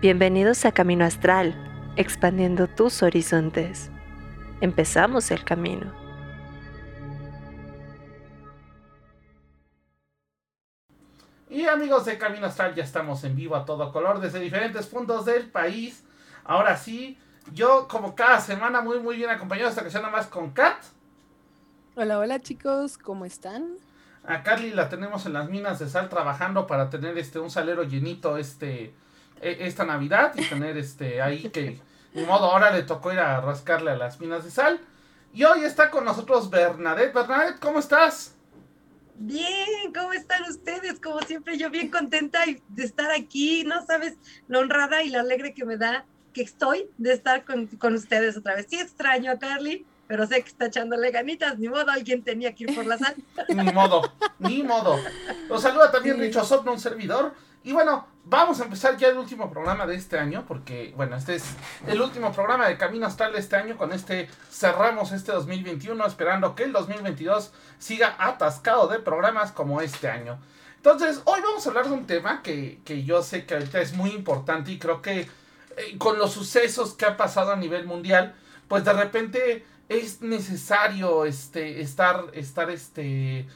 Bienvenidos a Camino Astral, expandiendo tus horizontes. Empezamos el camino. Y amigos de Camino Astral, ya estamos en vivo a todo color desde diferentes puntos del país. Ahora sí, yo como cada semana muy muy bien acompañado esta ocasión más con Kat. Hola, hola chicos, ¿cómo están? A Carly la tenemos en las minas de sal trabajando para tener este un salero llenito este esta Navidad y tener este ahí que de modo ahora le tocó ir a rascarle a las minas de sal. Y hoy está con nosotros Bernadette. Bernadette, ¿cómo estás? Bien, ¿cómo están ustedes? Como siempre, yo bien contenta de estar aquí. No sabes la honrada y la alegre que me da que estoy de estar con, con ustedes otra vez. Sí extraño a Carly, pero sé que está echándole ganitas. Ni modo, alguien tenía que ir por la sal. ni modo, ni modo. Los saluda también sí. Richo Sopno, un servidor. Y bueno, vamos a empezar ya el último programa de este año, porque, bueno, este es el último programa de Camino Astral de este año. Con este cerramos este 2021, esperando que el 2022 siga atascado de programas como este año. Entonces, hoy vamos a hablar de un tema que, que yo sé que ahorita es muy importante y creo que eh, con los sucesos que ha pasado a nivel mundial, pues de repente es necesario este, estar, estar este,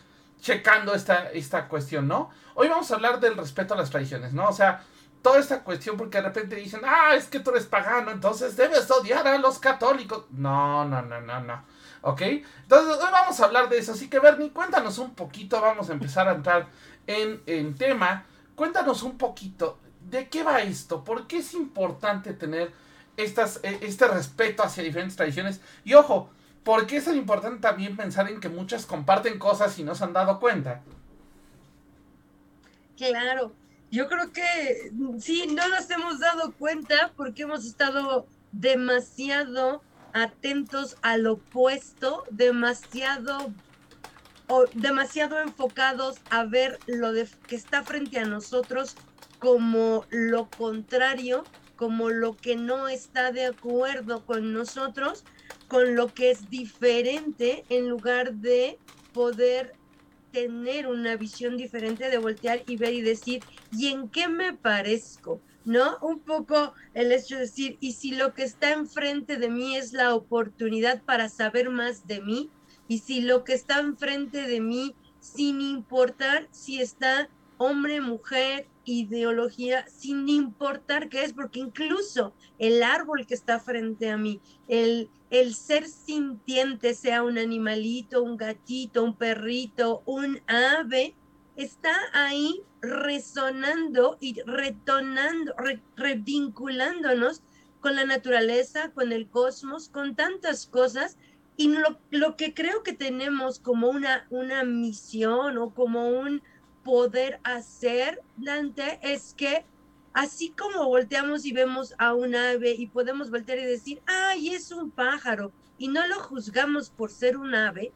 checando esta, esta cuestión, ¿no? Hoy vamos a hablar del respeto a las tradiciones, ¿no? O sea, toda esta cuestión porque de repente dicen, ah, es que tú eres pagano, entonces debes odiar a los católicos. No, no, no, no, no. ¿Ok? Entonces hoy vamos a hablar de eso. Así que Bernie, cuéntanos un poquito, vamos a empezar a entrar en, en tema. Cuéntanos un poquito, ¿de qué va esto? ¿Por qué es importante tener estas, este respeto hacia diferentes tradiciones? Y ojo, ¿por qué es tan importante también pensar en que muchas comparten cosas y no se han dado cuenta? Claro, yo creo que sí, no nos hemos dado cuenta porque hemos estado demasiado atentos al opuesto, demasiado o demasiado enfocados a ver lo de, que está frente a nosotros como lo contrario, como lo que no está de acuerdo con nosotros, con lo que es diferente en lugar de poder tener una visión diferente de voltear y ver y decir, ¿y en qué me parezco? ¿No? Un poco el hecho de decir, ¿y si lo que está enfrente de mí es la oportunidad para saber más de mí? ¿Y si lo que está enfrente de mí, sin importar si está hombre, mujer, ideología, sin importar qué es, porque incluso el árbol que está frente a mí, el, el ser sintiente, sea un animalito, un gatito, un perrito, un ave, está ahí resonando y retonando, re, revinculándonos con la naturaleza, con el cosmos, con tantas cosas. Y lo, lo que creo que tenemos como una, una misión o como un, poder hacer, Dante, es que así como volteamos y vemos a un ave y podemos voltear y decir, ay, es un pájaro, y no lo juzgamos por ser un ave,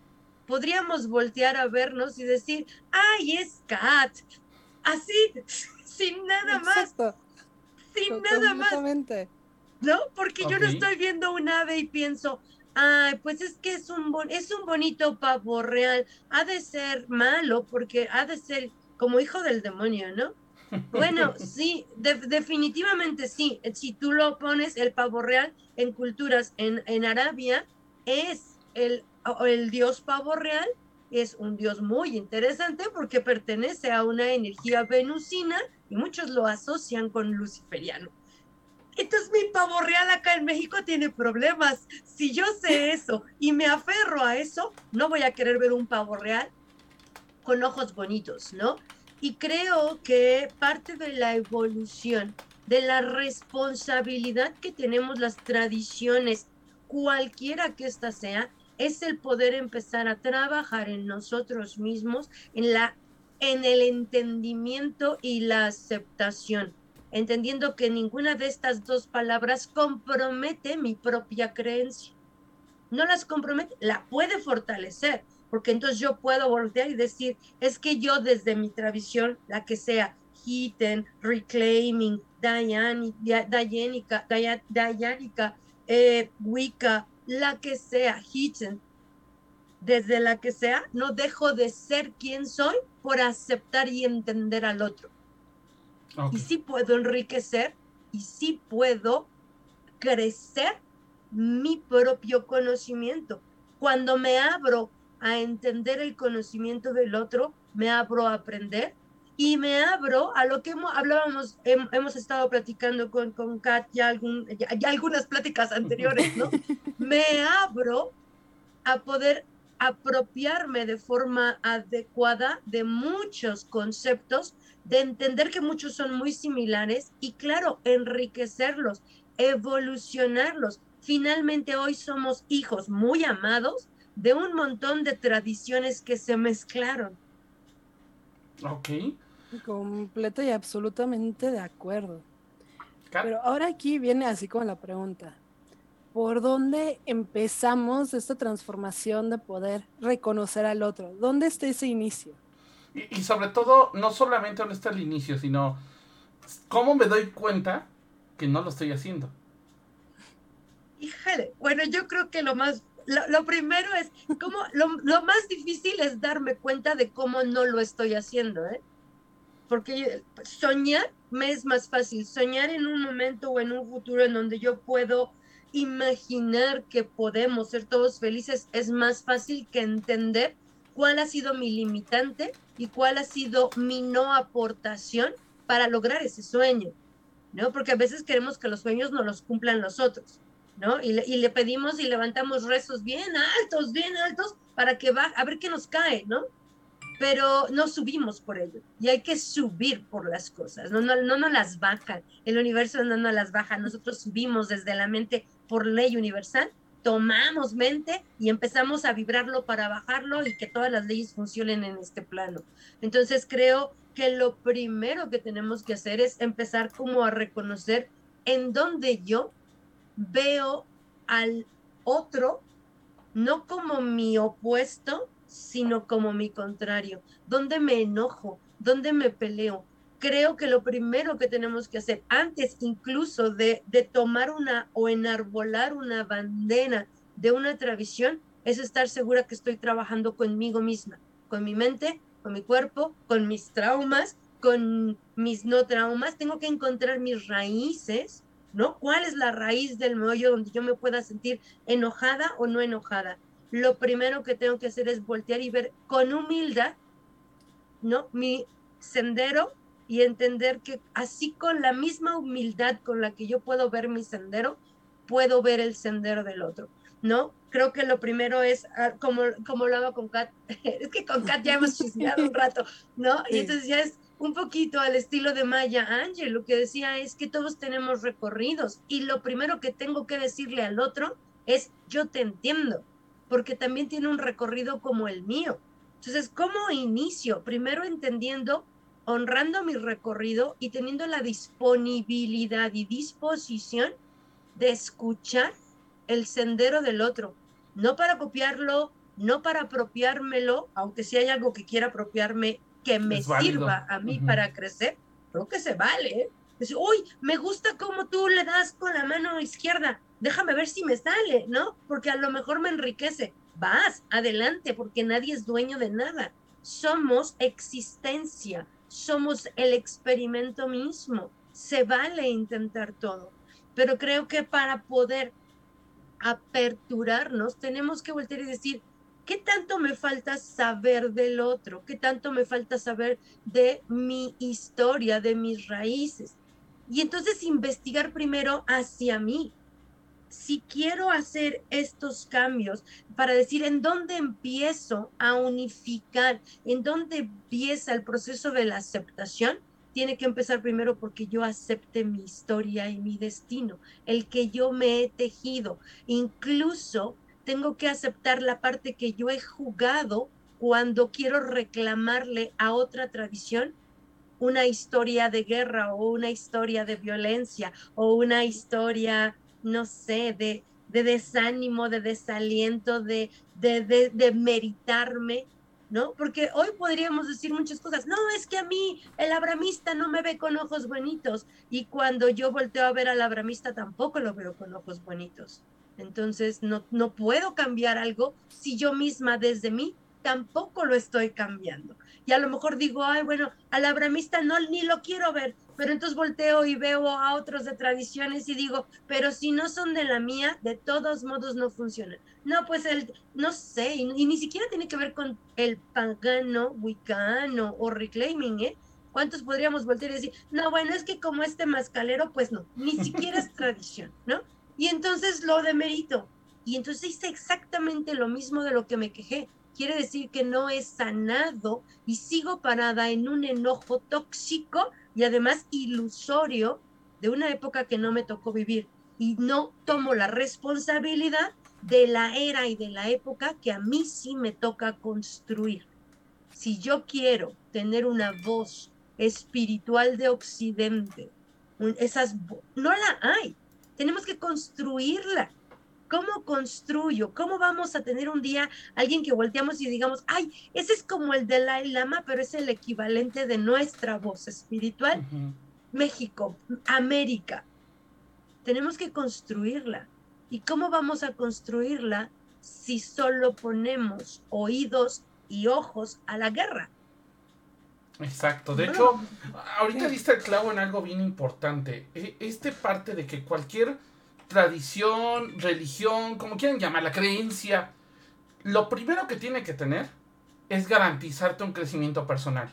podríamos voltear a vernos y decir, ay, es cat. Así, sin nada Exacto. más. Sin nada más. ¿No? Porque okay. yo no estoy viendo un ave y pienso, ay, pues es que es un, bon es un bonito pavo real, ha de ser malo porque ha de ser como hijo del demonio, ¿no? Bueno, sí, de definitivamente sí. Si tú lo pones, el pavo real en culturas en, en Arabia es el, el dios pavo real, es un dios muy interesante porque pertenece a una energía venusina y muchos lo asocian con luciferiano. Entonces mi pavo real acá en México tiene problemas. Si yo sé eso y me aferro a eso, no voy a querer ver un pavo real con ojos bonitos, ¿no? Y creo que parte de la evolución, de la responsabilidad que tenemos las tradiciones, cualquiera que ésta sea, es el poder empezar a trabajar en nosotros mismos, en la en el entendimiento y la aceptación entendiendo que ninguna de estas dos palabras compromete mi propia creencia. No las compromete, la puede fortalecer, porque entonces yo puedo voltear y decir, es que yo desde mi tradición, la que sea, Hitten, Reclaiming, Dayanica, Dayanica, eh, Wicca, la que sea, Hitten, desde la que sea, no dejo de ser quien soy por aceptar y entender al otro. Okay. Y sí puedo enriquecer y sí puedo crecer mi propio conocimiento. Cuando me abro a entender el conocimiento del otro, me abro a aprender y me abro a lo que hemos, hablábamos, hemos estado platicando con, con Kat ya, algún, ya algunas pláticas anteriores, ¿no? me abro a poder apropiarme de forma adecuada de muchos conceptos, de entender que muchos son muy similares y claro, enriquecerlos, evolucionarlos. Finalmente hoy somos hijos muy amados de un montón de tradiciones que se mezclaron. Ok. Completo y absolutamente de acuerdo. Pero ahora aquí viene así como la pregunta. ¿Por dónde empezamos esta transformación de poder reconocer al otro? ¿Dónde está ese inicio? Y, sobre todo, no solamente dónde está el inicio, sino cómo me doy cuenta que no lo estoy haciendo. Híjole, bueno, yo creo que lo más, lo, primero es, como, lo, lo, más difícil es darme cuenta de cómo no lo estoy haciendo, ¿eh? Porque soñar me es más fácil, soñar en un momento o en un futuro en donde yo puedo imaginar que podemos ser todos felices es más fácil que entender cuál ha sido mi limitante y cuál ha sido mi no aportación para lograr ese sueño, ¿no? Porque a veces queremos que los sueños no los cumplan los otros, ¿no? Y le, pedimos y levantamos rezos bien altos, bien altos, para que va, a ver qué nos cae, ¿no? pero no subimos por ello y hay que subir por las cosas, no, no, no nos las bajan, el universo no nos las baja, nosotros subimos desde la mente por ley universal, tomamos mente y empezamos a vibrarlo para bajarlo y que todas las leyes funcionen en este plano. Entonces creo que lo primero que tenemos que hacer es empezar como a reconocer en donde yo veo al otro, no como mi opuesto, sino como mi contrario. ¿Dónde me enojo? ¿Dónde me peleo? Creo que lo primero que tenemos que hacer, antes incluso de, de tomar una o enarbolar una bandera de una tradición, es estar segura que estoy trabajando conmigo misma, con mi mente, con mi cuerpo, con mis traumas, con mis no traumas. Tengo que encontrar mis raíces, ¿no? ¿Cuál es la raíz del meollo donde yo me pueda sentir enojada o no enojada? lo primero que tengo que hacer es voltear y ver con humildad, ¿no? Mi sendero y entender que así con la misma humildad con la que yo puedo ver mi sendero, puedo ver el sendero del otro, ¿no? Creo que lo primero es, ah, como, como lo hago con Kat, es que con Kat ya hemos chismeado un rato, ¿no? Y entonces ya es un poquito al estilo de Maya Ángel, lo que decía es que todos tenemos recorridos y lo primero que tengo que decirle al otro es, yo te entiendo, porque también tiene un recorrido como el mío. Entonces, ¿cómo inicio? Primero entendiendo, honrando mi recorrido y teniendo la disponibilidad y disposición de escuchar el sendero del otro, no para copiarlo, no para apropiármelo, aunque si hay algo que quiera apropiarme que me sirva a mí para crecer, creo que se vale. ¿eh? uy, me gusta cómo tú le das con la mano izquierda déjame ver si me sale, ¿no? Porque a lo mejor me enriquece. Vas, adelante, porque nadie es dueño de nada. Somos existencia, somos el experimento mismo. Se vale intentar todo, pero creo que para poder aperturarnos tenemos que volver y decir, ¿qué tanto me falta saber del otro? ¿Qué tanto me falta saber de mi historia, de mis raíces? Y entonces investigar primero hacia mí, si quiero hacer estos cambios para decir en dónde empiezo a unificar, en dónde empieza el proceso de la aceptación, tiene que empezar primero porque yo acepte mi historia y mi destino, el que yo me he tejido. Incluso tengo que aceptar la parte que yo he jugado cuando quiero reclamarle a otra tradición una historia de guerra o una historia de violencia o una historia no sé, de, de desánimo, de desaliento, de, de, de, de meritarme, ¿no? Porque hoy podríamos decir muchas cosas. No, es que a mí el abramista no me ve con ojos bonitos. Y cuando yo volteo a ver al abramista tampoco lo veo con ojos bonitos. Entonces no, no puedo cambiar algo si yo misma desde mí tampoco lo estoy cambiando. Y a lo mejor digo, ay, bueno, al abramista no, ni lo quiero ver. Pero entonces volteo y veo a otros de tradiciones y digo, pero si no son de la mía, de todos modos no funcionan. No, pues el, no sé, y, ni siquiera tiene que ver con el pagano, wicano o reclaiming, ¿eh? ¿Cuántos podríamos voltear y decir, no, bueno, es que como este mascalero, pues no, ni siquiera es tradición, ¿no? Y entonces lo demerito. Y entonces hice exactamente lo mismo de lo que me quejé quiere decir que no he sanado y sigo parada en un enojo tóxico y además ilusorio de una época que no me tocó vivir y no tomo la responsabilidad de la era y de la época que a mí sí me toca construir. Si yo quiero tener una voz espiritual de Occidente, esas no la hay. Tenemos que construirla. ¿Cómo construyo? ¿Cómo vamos a tener un día alguien que volteamos y digamos, ay, ese es como el Dalai Lama, pero es el equivalente de nuestra voz espiritual? México, América. Tenemos que construirla. ¿Y cómo vamos a construirla si solo ponemos oídos y ojos a la guerra? Exacto. De hecho, ahorita diste el clavo en algo bien importante. E, este parte de que cualquier tradición, religión, como quieran llamarla, creencia, lo primero que tiene que tener es garantizarte un crecimiento personal.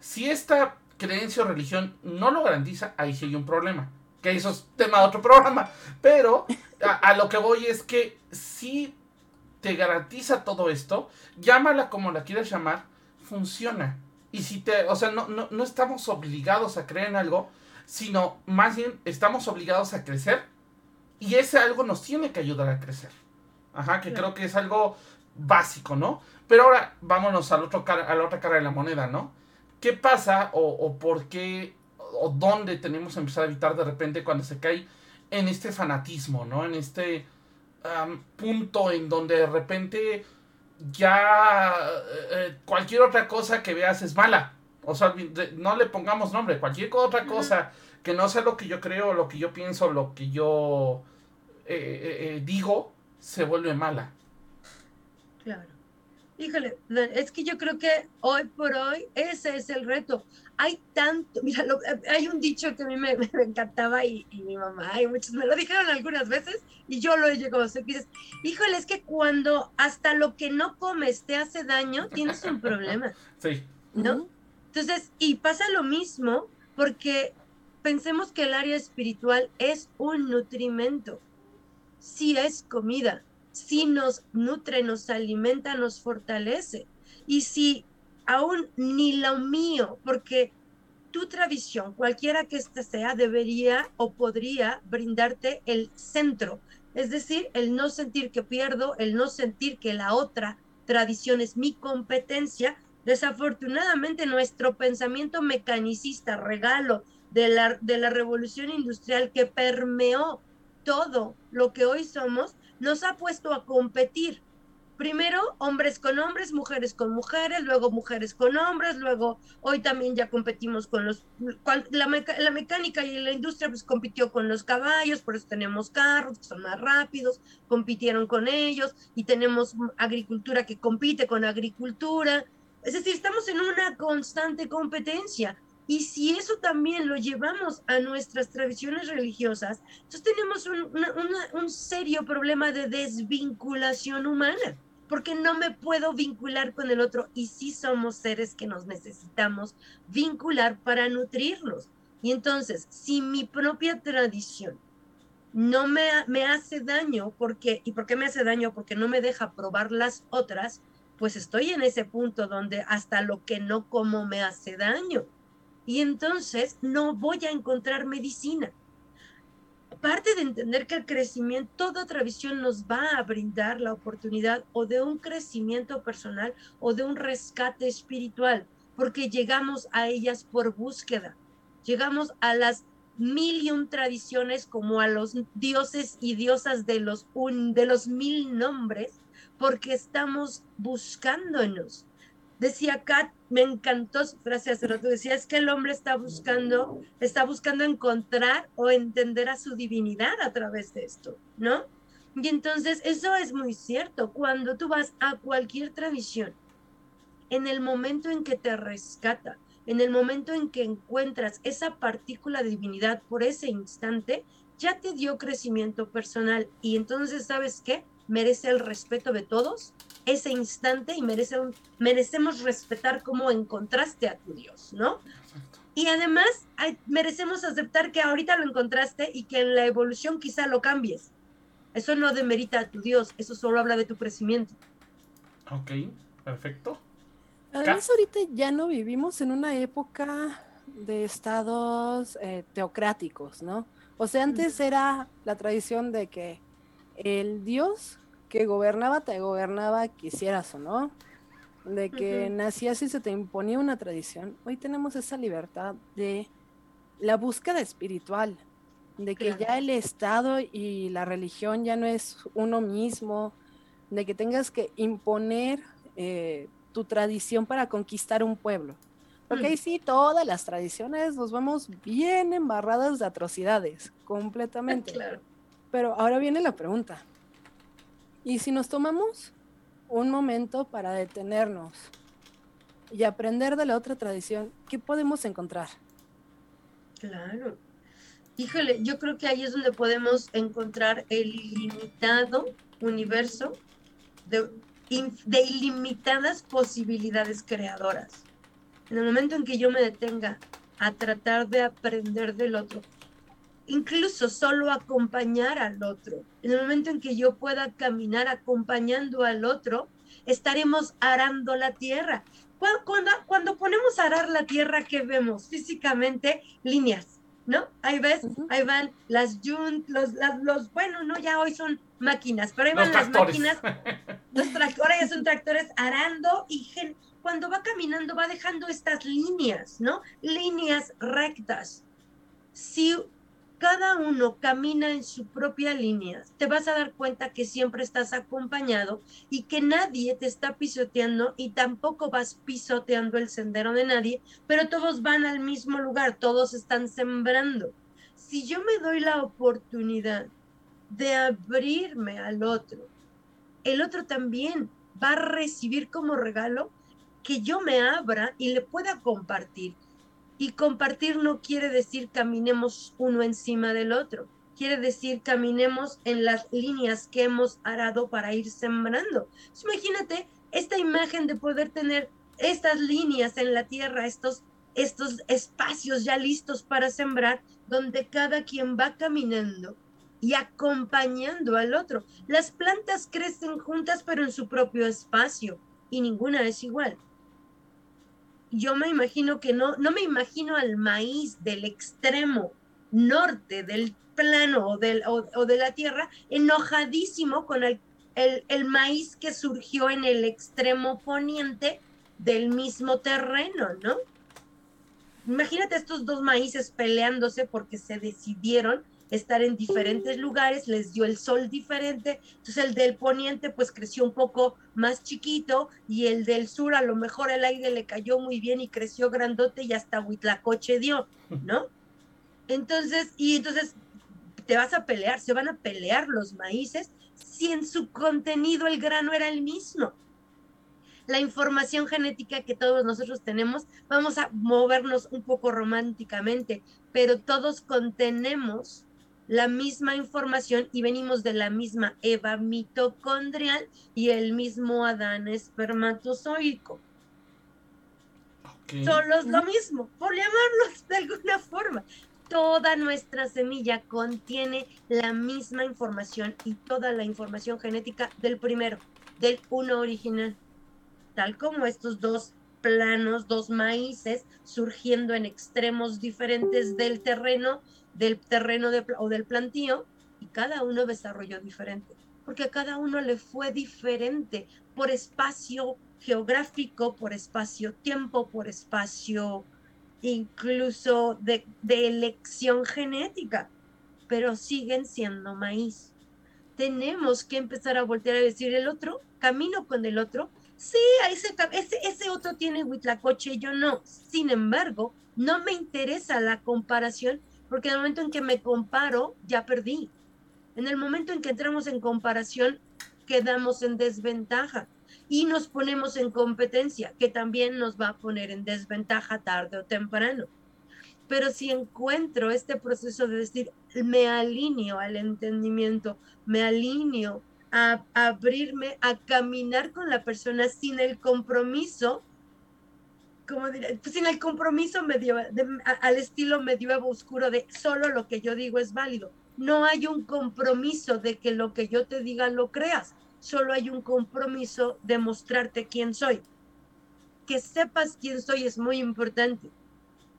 Si esta creencia o religión no lo garantiza, ahí sí hay un problema. Que eso es tema de otro programa. Pero a, lo que voy es que si te garantiza todo esto, llámala como la quieras llamar, funciona. Y si te, o sea, no, no, no estamos obligados a creer en algo, sino más bien estamos obligados a crecer y ese algo nos tiene que ayudar a crecer. Ajá, que creo que es algo básico, ¿no? Pero ahora vámonos al otro cara, a la otra cara de la moneda, ¿no? ¿Qué pasa o, por qué o dónde tenemos que empezar a evitar de repente cuando se cae en este fanatismo, ¿no? En este punto en donde de repente ya eh, eh, cualquier otra cosa que veas es mala. O sea, no le pongamos nombre, cualquier otra cosa que no sea lo que yo creo, lo que yo pienso, lo que yo eh, eh, eh, digo, se vuelve mala. Claro. Híjole, es que yo creo que hoy por hoy ese es el reto. Hay tanto, mira, hay un dicho que a mí me, encantaba y, mi mamá y muchos me lo dijeron algunas veces y yo lo he llegado a hacer. Dices, híjole, es que cuando hasta lo que no comes te hace daño, tienes un problema. Sí. ¿No? Entonces, y pasa lo mismo porque pensemos que el área espiritual es un nutrimento. Si es comida, si nos nutre, nos alimenta, nos fortalece. Y si aún ni lo mío, porque tu tradición, cualquiera que ésta sea, debería o podría brindarte el centro, es decir, el no sentir que pierdo, el no sentir que la otra tradición es mi competencia. Desafortunadamente nuestro pensamiento mecanicista, regalo, de la, de la revolución industrial que permeó todo lo que hoy somos, nos ha puesto a competir. Primero hombres con hombres, mujeres con mujeres, luego mujeres con hombres, luego hoy también ya competimos con los... La, la mecánica y la industria pues compitió con los caballos, por eso tenemos carros que son más rápidos, compitieron con ellos y tenemos agricultura que compite con agricultura. Es decir, estamos en una constante competencia y si eso también lo llevamos a nuestras tradiciones religiosas, entonces tenemos un, serio problema de desvinculación humana, porque no me puedo vincular con el otro y sí somos seres que nos necesitamos vincular para nutrirlos. Y entonces, si mi propia tradición no me, me hace daño, porque, ¿y por qué me hace daño? Porque no me deja probar las otras, pues estoy en ese punto donde hasta lo que no como me hace daño y entonces no voy a encontrar medicina. Parte de entender que el crecimiento, toda otra visión nos va a brindar la oportunidad o de un crecimiento personal o de un rescate espiritual, porque llegamos a ellas por búsqueda. Llegamos a las mil y un tradiciones como a los dioses y diosas de los, de los mil nombres, porque estamos buscándonos decía Kat, me encantó su frase hace rato, decía, es que el hombre está buscando, está buscando encontrar o entender a su divinidad a través de esto, ¿no? Y entonces eso es muy cierto, cuando tú vas a cualquier tradición, en el momento en que te rescata, en el momento en que encuentras esa partícula de divinidad por ese instante, ya te dio crecimiento personal y entonces, ¿sabes qué? Merece el respeto de todos ese instante y merece merecemos respetar cómo encontraste a tu Dios, ¿no? Y además merecemos aceptar que ahorita lo encontraste y que en la evolución quizá lo cambies. Eso no demerita a tu Dios, eso solo habla de tu crecimiento. Ok, perfecto. Además, ahorita ya no vivimos en una época de estados eh, teocráticos, ¿no? O sea, antes era la tradición de que el Dios que gobernaba te gobernaba quisieras o no, de que nacías y se te imponía una tradición. Hoy tenemos esa libertad de la búsqueda espiritual, de que ya el Estado y la religión ya no es uno mismo, de que tengas que imponer eh, tu tradición para conquistar un pueblo. Porque ahí sí, todas las tradiciones nos vemos bien embarradas de atrocidades, completamente. Pero ahora viene la pregunta. ¿Y si nos tomamos un momento para detenernos y aprender de la otra tradición, qué podemos encontrar? Claro. Híjole, yo creo que ahí es donde podemos encontrar el ilimitado universo de, de ilimitadas posibilidades creadoras en el momento en que yo me detenga a tratar de aprender del otro, incluso solo acompañar al otro, en el momento en que yo pueda caminar acompañando al otro, estaremos arando la tierra. Cuando, cuando, ponemos a arar la tierra, ¿qué vemos? Físicamente, líneas, ¿no? Ahí ves, ahí van las yunt, los, los, bueno, no, ya hoy son máquinas, pero ahí van las máquinas, los tractores, ya son tractores arando y cuando va caminando va dejando estas líneas, ¿no? Líneas rectas. Si cada uno camina en su propia línea, te vas a dar cuenta que siempre estás acompañado y que nadie te está pisoteando y tampoco vas pisoteando el sendero de nadie, pero todos van al mismo lugar, todos están sembrando. Si yo me doy la oportunidad de abrirme al otro, el otro también va a recibir como regalo que yo me abra y le pueda compartir. Y compartir no quiere decir caminemos uno encima del otro, quiere decir caminemos en las líneas que hemos arado para ir sembrando. imagínate esta imagen de poder tener estas líneas en la tierra, estos, estos espacios ya listos para sembrar, donde cada quien va caminando y acompañando al otro. Las plantas crecen juntas pero en su propio espacio y ninguna es igual yo me imagino que no, no me imagino al maíz del extremo norte del plano o, del, o, de la tierra enojadísimo con el, el, maíz que surgió en el extremo poniente del mismo terreno, ¿no? Imagínate estos dos maíces peleándose porque se decidieron estar en diferentes lugares, les dio el sol diferente, entonces el del poniente pues creció un poco más chiquito y el del sur a lo mejor el aire le cayó muy bien y creció grandote y hasta Huitlacoche dio, ¿no? Entonces, y entonces te vas a pelear, se van a pelear los maíces si en su contenido el grano era el mismo. La información genética que todos nosotros tenemos, vamos a movernos un poco románticamente, pero todos contenemos la misma información y venimos de la misma Eva mitocondrial y el mismo Adán espermatozoico. Solo es lo mismo, por llamarlos de alguna forma. Toda nuestra semilla contiene la misma información y toda la información genética del primero, del uno original. Tal como estos dos planos, dos maíces surgiendo en extremos diferentes del terreno, del terreno o del plantío y cada uno desarrolló diferente, porque a cada uno le fue diferente por espacio geográfico, por espacio-tiempo, por espacio incluso de, elección genética, pero siguen siendo maíz. Tenemos que empezar a voltear a decir el otro, camino con el otro, sí, ese, ese, ese otro tiene huitlacoche, yo no. Sin embargo, no me interesa la comparación porque en el momento en que me comparo, ya perdí. En el momento en que entramos en comparación, quedamos en desventaja. y nos ponemos en competencia, que también nos va a poner en desventaja tarde o temprano. Pero si encuentro este proceso de decir, me alineo al entendimiento, me alineo a, abrirme, a caminar con la persona sin el compromiso, como diré, pues sin el compromiso medio, al estilo medioevo oscuro de solo lo que yo digo es válido. No hay un compromiso de que lo que yo te diga lo creas, solo hay un compromiso de mostrarte quién soy. Que sepas quién soy es muy importante,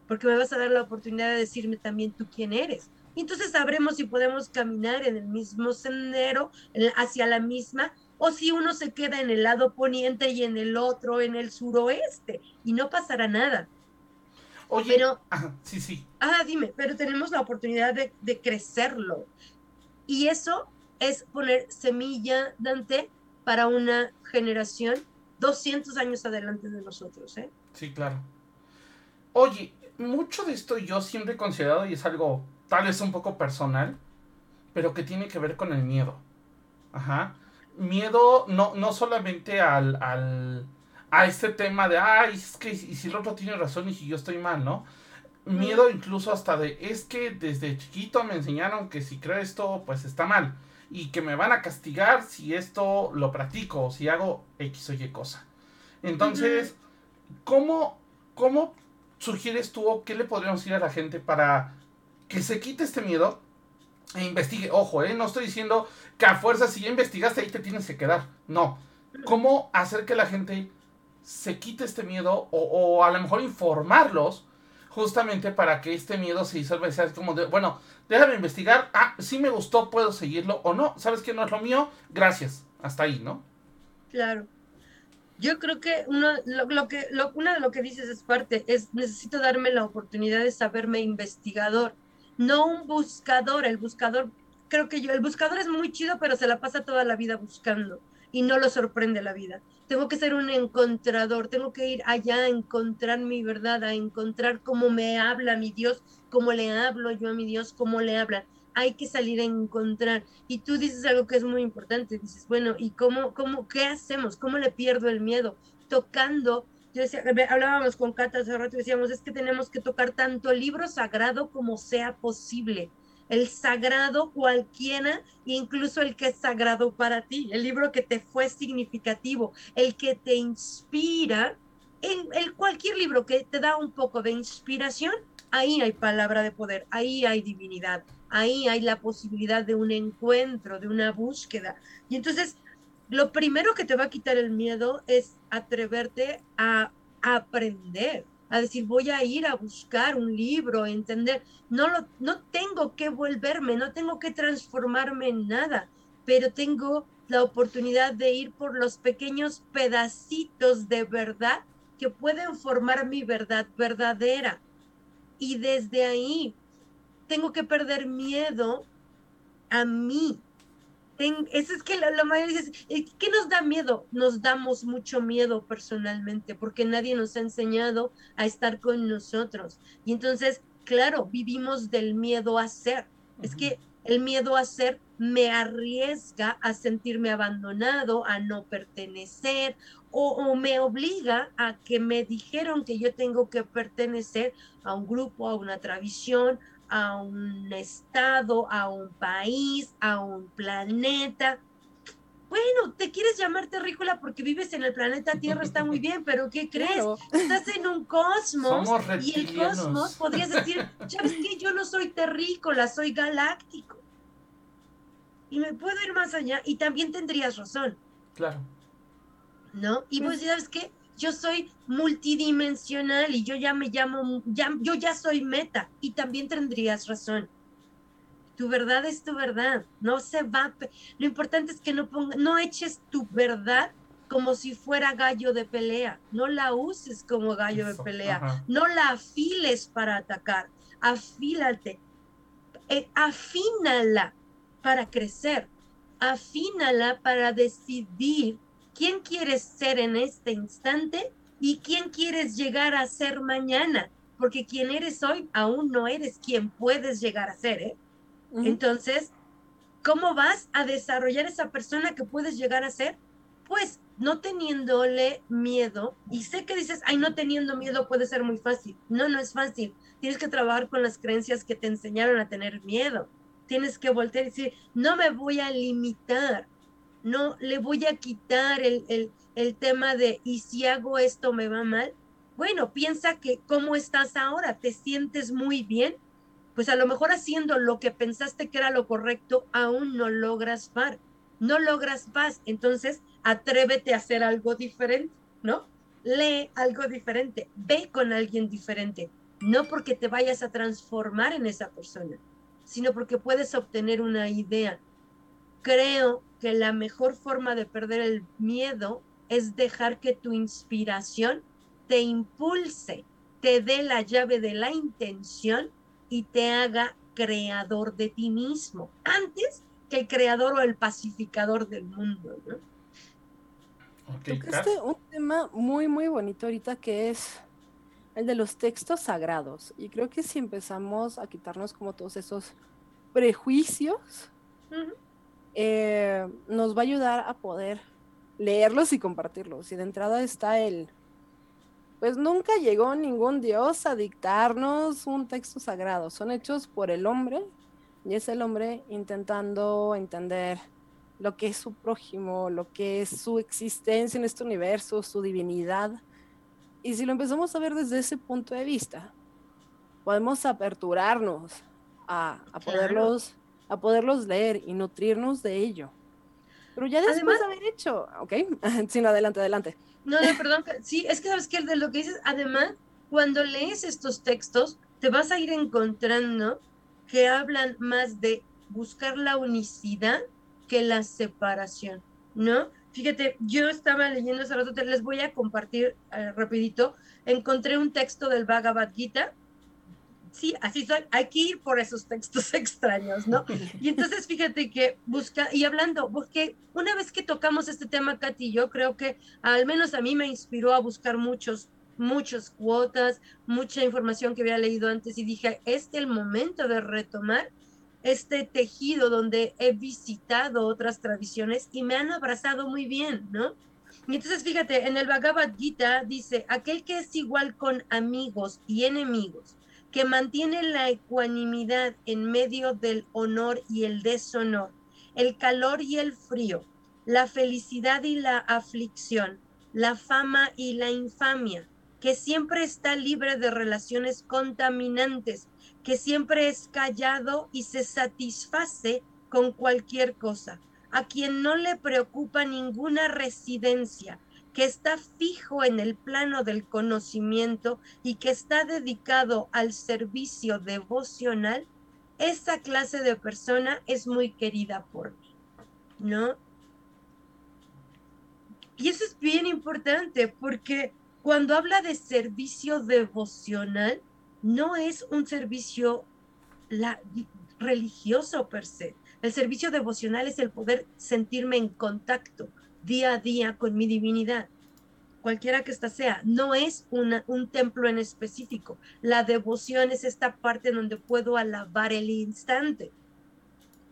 porque me vas a dar la oportunidad de decirme también tú quién eres. Entonces sabremos si podemos caminar en el mismo sendero, hacia la misma, o si uno se queda en el lado poniente y en el otro en el suroeste, y no pasará nada. Oye, pero, sí, sí. Ah, dime, pero tenemos la oportunidad de, de crecerlo. Y eso es poner semilla, Dante, para una generación 200 años adelante de nosotros. ¿eh? Sí, claro. Oye, mucho de esto yo siempre he considerado, y es algo tal vez un poco personal, pero que tiene que ver con el miedo. Ajá. Miedo no, no solamente al, al, a este tema de, ay, es que y si el otro tiene razón y si yo estoy mal, ¿no? Miedo incluso hasta de, es que desde chiquito me enseñaron que si creo esto, pues está mal y que me van a castigar si esto lo practico o si hago X o Y cosa. Entonces, ¿cómo, ¿cómo sugieres tú o qué le podríamos decir a la gente para que se quite este miedo e investigue? Ojo, ¿eh? no estoy diciendo que a fuerza si ya investigaste ahí te tienes que quedar. No. ¿Cómo hacer que la gente se quite este miedo o, a lo mejor informarlos justamente para que este miedo se disuelva sea como de, bueno, déjame investigar, ah, si me gustó, puedo seguirlo o no, sabes que no es lo mío, gracias, hasta ahí, ¿no? Claro. Yo creo que uno, lo, que, lo, una de lo que dices es parte, es necesito darme la oportunidad de saberme investigador, no un buscador, el buscador, creo que yo, el buscador es muy chido, pero se la pasa toda la vida buscando y no lo sorprende la vida. Tengo que ser un encontrador, tengo que ir allá a encontrar mi verdad, a encontrar cómo me habla mi Dios, cómo le hablo yo a mi Dios, cómo le habla. Hay que salir a encontrar. Y tú dices algo que es muy importante. Dices, bueno, ¿y cómo, cómo, qué hacemos? ¿Cómo le pierdo el miedo? Tocando yo decía, hablábamos con Cata hace rato y decíamos, es que tenemos que tocar tanto el libro sagrado como sea posible el sagrado cualquiera, incluso el que es sagrado para ti, el libro que te fue significativo, el que te inspira, en el cualquier libro que te da un poco de inspiración, ahí hay palabra de poder, ahí hay divinidad, ahí hay la posibilidad de un encuentro, de una búsqueda. Y entonces, lo primero que te va a quitar el miedo es atreverte a aprender, a decir, voy a ir a buscar un libro, entender, no, lo, no tengo que volverme, no tengo que transformarme en nada, pero tengo la oportunidad de ir por los pequeños pedacitos de verdad que pueden formar mi verdad verdadera. Y desde ahí tengo que perder miedo a mí, eso es que la, la mayoría dice, eh, ¿qué nos da miedo? Nos damos mucho miedo personalmente porque nadie nos ha enseñado a estar con nosotros. Y entonces, claro, vivimos del miedo a ser. Es que el miedo a ser me arriesga a sentirme abandonado, a no pertenecer, o, o, me obliga a que me dijeron que yo tengo que pertenecer a un grupo, a una tradición, a un estado, a un país, a un planeta. Bueno, te quieres llamar terrícola porque vives en el planeta Tierra, está muy bien, pero ¿qué crees? Estás en un cosmos y el cosmos podrías decir, ¿sabes qué? Yo no soy terrícola, soy galáctico. Y me puedo ir más allá y también tendrías razón. Claro. ¿No? Y pues, ¿sabes qué? Yo soy multidimensional y yo ya me llamo, ya, yo ya soy meta y también tendrías razón. Tu verdad es tu verdad, no se va. Lo importante es que no ponga, no eches tu verdad como si fuera gallo de pelea, no la uses como gallo de pelea, no la afiles para atacar, afílate, eh, afínala para crecer, afínala para decidir quién quieres ser en este instante y quién quieres llegar a ser mañana, porque quien eres hoy aún no eres quien puedes llegar a ser, ¿eh? Entonces, ¿cómo vas a desarrollar esa persona que puedes llegar a ser? Pues no teniéndole miedo, y sé que dices, ay, no teniendo miedo puede ser muy fácil. No, no es fácil. Tienes que trabajar con las creencias que te enseñaron a tener miedo. Tienes que voltear y decir, no me voy a limitar, no le voy a quitar el, el, el tema de, y si hago esto me va mal. Bueno, piensa que cómo estás ahora, te sientes muy bien, pues a lo mejor haciendo lo que pensaste que era lo correcto, aún no logras paz, no logras paz, entonces atrévete a hacer algo diferente, ¿no? Lee algo diferente, ve con alguien diferente, no porque te vayas a transformar en esa persona, sino porque puedes obtener una idea. Creo que la mejor forma de perder el miedo es dejar que tu inspiración te impulse, te dé la llave de la intención y te haga creador de ti mismo, antes que el creador o el pacificador del mundo. ¿no? Tocaste un tema muy, muy bonito ahorita que es el de los textos sagrados. Y creo que si empezamos a quitarnos como todos esos prejuicios, eh, nos va a ayudar a poder leerlos y compartirlos. Y de entrada está el, pues nunca llegó ningún dios a dictarnos un texto sagrado. Son hechos por el hombre y es el hombre intentando entender lo que es su prójimo, lo que es su existencia en este universo, su divinidad. Y si lo empezamos a ver desde ese punto de vista, podemos aperturarnos a, poderlos, a poderlos leer y nutrirnos de ello. Pero ya después de haber hecho, ¿ok? sí, no, adelante, adelante. No, no, perdón. Sí, es que sabes que de lo que dices, además, cuando lees estos textos, te vas a ir encontrando que hablan más de buscar la unicidad que la separación, ¿no? Fíjate, yo estaba leyendo hace rato, te les voy a compartir eh, rapidito. Encontré un texto del Bhagavad Gita. Sí, así soy. Hay que ir por esos textos extraños, ¿no? Y entonces fíjate que busca, y hablando, porque una vez que tocamos este tema, Katy, yo creo que al menos a mí me inspiró a buscar muchos muchas cuotas, mucha información que había leído antes y dije, es el momento de retomar este tejido donde he visitado otras tradiciones y me han abrazado muy bien, ¿no? Y entonces fíjate, en el Bhagavad Gita dice, aquel que es igual con amigos y enemigos, que mantiene la ecuanimidad en medio del honor y el deshonor, el calor y el frío, la felicidad y la aflicción, la fama y la infamia, que siempre está libre de relaciones contaminantes, que siempre es callado y se satisface con cualquier cosa, a quien no le preocupa ninguna residencia, que está fijo en el plano del conocimiento y que está dedicado al servicio devocional, esa clase de persona es muy querida por mí, ¿no? Y eso es bien importante porque cuando habla de servicio devocional, no es un servicio religioso per se. El servicio devocional es el poder sentirme en contacto día a día con mi divinidad, cualquiera que ésta sea. No es un templo en específico. La devoción es esta parte donde puedo alabar el instante.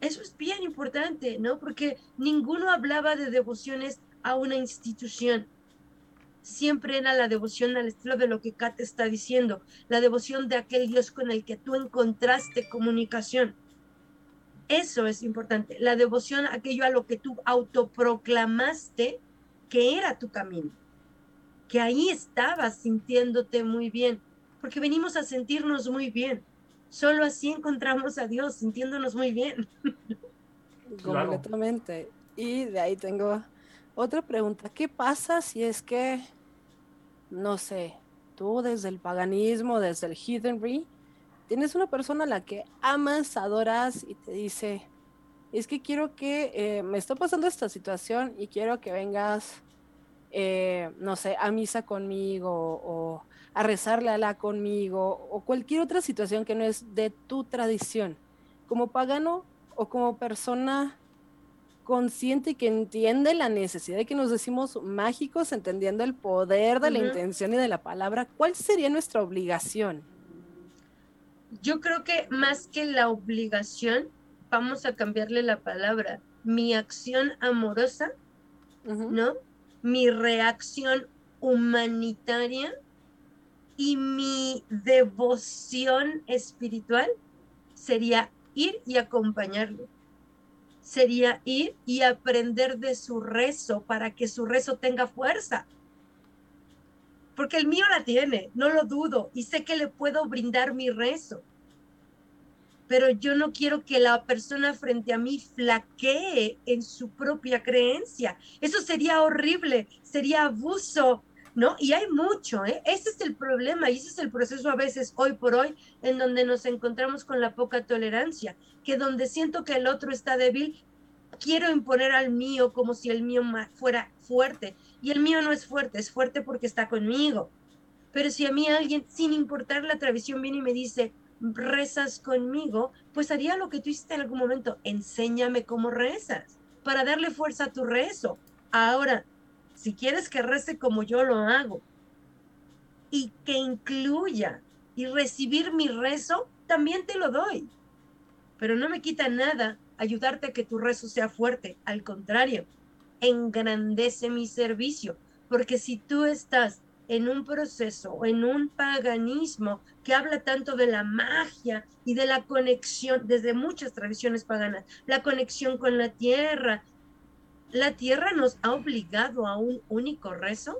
Eso es bien importante, ¿no? Porque ninguno hablaba de devociones a una institución siempre era la devoción al estilo de lo que Kat está diciendo, la devoción de aquel Dios con el que tú encontraste comunicación. Eso es importante, la devoción a aquello a lo que tú autoproclamaste que era tu camino, que ahí estabas sintiéndote muy bien, porque venimos a sentirnos muy bien. Solo así encontramos a Dios, sintiéndonos muy bien. Completamente. Y de ahí tengo otra pregunta. ¿Qué pasa si es que no sé, tú desde el paganismo, desde el heathenry, tienes una persona a la que amas, adoras y te dice, es que quiero que eh, me está pasando esta situación y quiero que vengas, eh, no sé, a misa conmigo o a rezarle a la conmigo o cualquier otra situación que no es de tu tradición. Como pagano o como persona consciente que entiende la necesidad de que nos decimos mágicos, entendiendo el poder de la intención y de la palabra, ¿cuál sería nuestra obligación? Yo creo que más que la obligación, vamos a cambiarle la palabra. Mi acción amorosa, ¿no? mi reacción humanitaria y mi devoción espiritual sería ir y acompañarlo. Sería ir y aprender de su rezo para que su rezo tenga fuerza. Porque el mío la tiene, no lo dudo, y sé que le puedo brindar mi rezo. Pero yo no quiero que la persona frente a mí flaquee en su propia creencia. Eso sería horrible, sería abuso, ¿no? Y hay mucho, ¿eh? Ese es el problema y ese es el proceso a veces hoy por hoy en donde nos encontramos con la poca tolerancia, que donde siento que el otro está débil, quiero imponer al mío como si el mío fuera fuerte. Y el mío no es fuerte, es fuerte porque está conmigo. Pero si a mí alguien, sin importar la tradición, viene y me dice, rezas conmigo, pues haría lo que tú hiciste en algún momento, enséñame cómo rezas, para darle fuerza a tu rezo. Ahora, si quieres que rece como yo lo hago y que incluya y recibir mi rezo, también te lo doy. Pero no me quita nada ayudarte a que tu rezo sea fuerte. Al contrario, engrandece mi servicio. Porque si tú estás en un proceso en un paganismo que habla tanto de la magia y de la conexión, desde muchas tradiciones paganas, la conexión con la tierra, ¿La tierra nos ha obligado a un único rezo?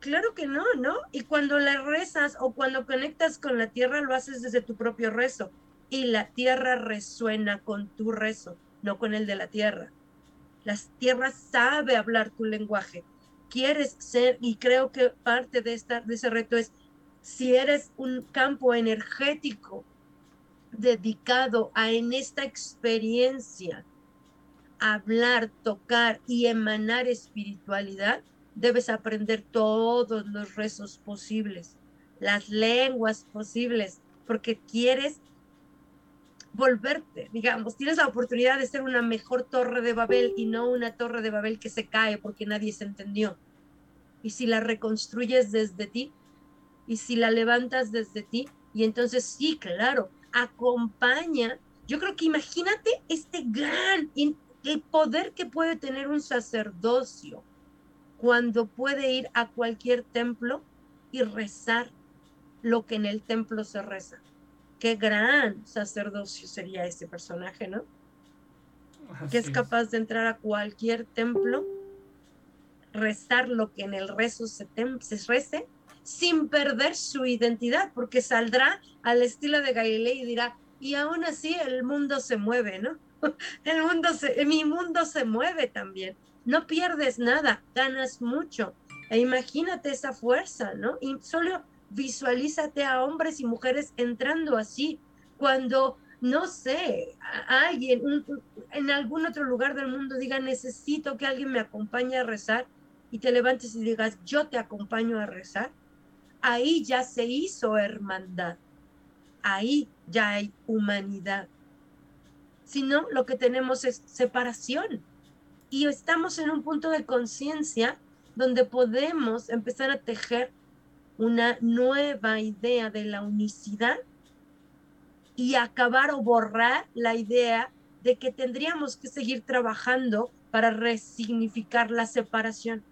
Claro que no, ¿no? Y cuando la rezas o cuando conectas con la tierra, lo haces desde tu propio rezo. Y la tierra resuena con tu rezo, no con el de la tierra. La tierra sabe hablar tu lenguaje. Quieres ser, y creo que parte de, esta, de ese reto es, si eres un campo energético dedicado a en esta experiencia hablar, tocar y emanar espiritualidad, debes aprender todos los rezos posibles, las lenguas posibles, porque quieres volverte, digamos, tienes la oportunidad de ser una mejor torre de Babel y no una torre de Babel que se cae porque nadie se entendió. Y si la reconstruyes desde ti, y si la levantas desde ti, y entonces sí, claro, acompaña. Yo creo que imagínate este gran, el poder que puede tener un sacerdocio cuando puede ir a cualquier templo y rezar lo que en el templo se reza. Qué gran sacerdocio sería ese personaje, ¿no? que es capaz de entrar a cualquier templo, rezar lo que en el rezo se, se rece, sin perder su identidad, porque saldrá al estilo de Galilei y dirá, y aún así el mundo se mueve, ¿no? el mundo se, mi mundo se mueve también. No pierdes nada, ganas mucho. E imagínate esa fuerza, ¿no? Y solo visualízate a hombres y mujeres entrando así, cuando, no sé, alguien en algún otro lugar del mundo diga, necesito que alguien me acompañe a rezar, y te levantes y digas, yo te acompaño a rezar, ahí ya se hizo hermandad, ahí ya hay humanidad sino lo que tenemos es separación. Y estamos en un punto de conciencia donde podemos empezar a tejer una nueva idea de la unicidad y acabar o borrar la idea de que tendríamos que seguir trabajando para resignificar la separación.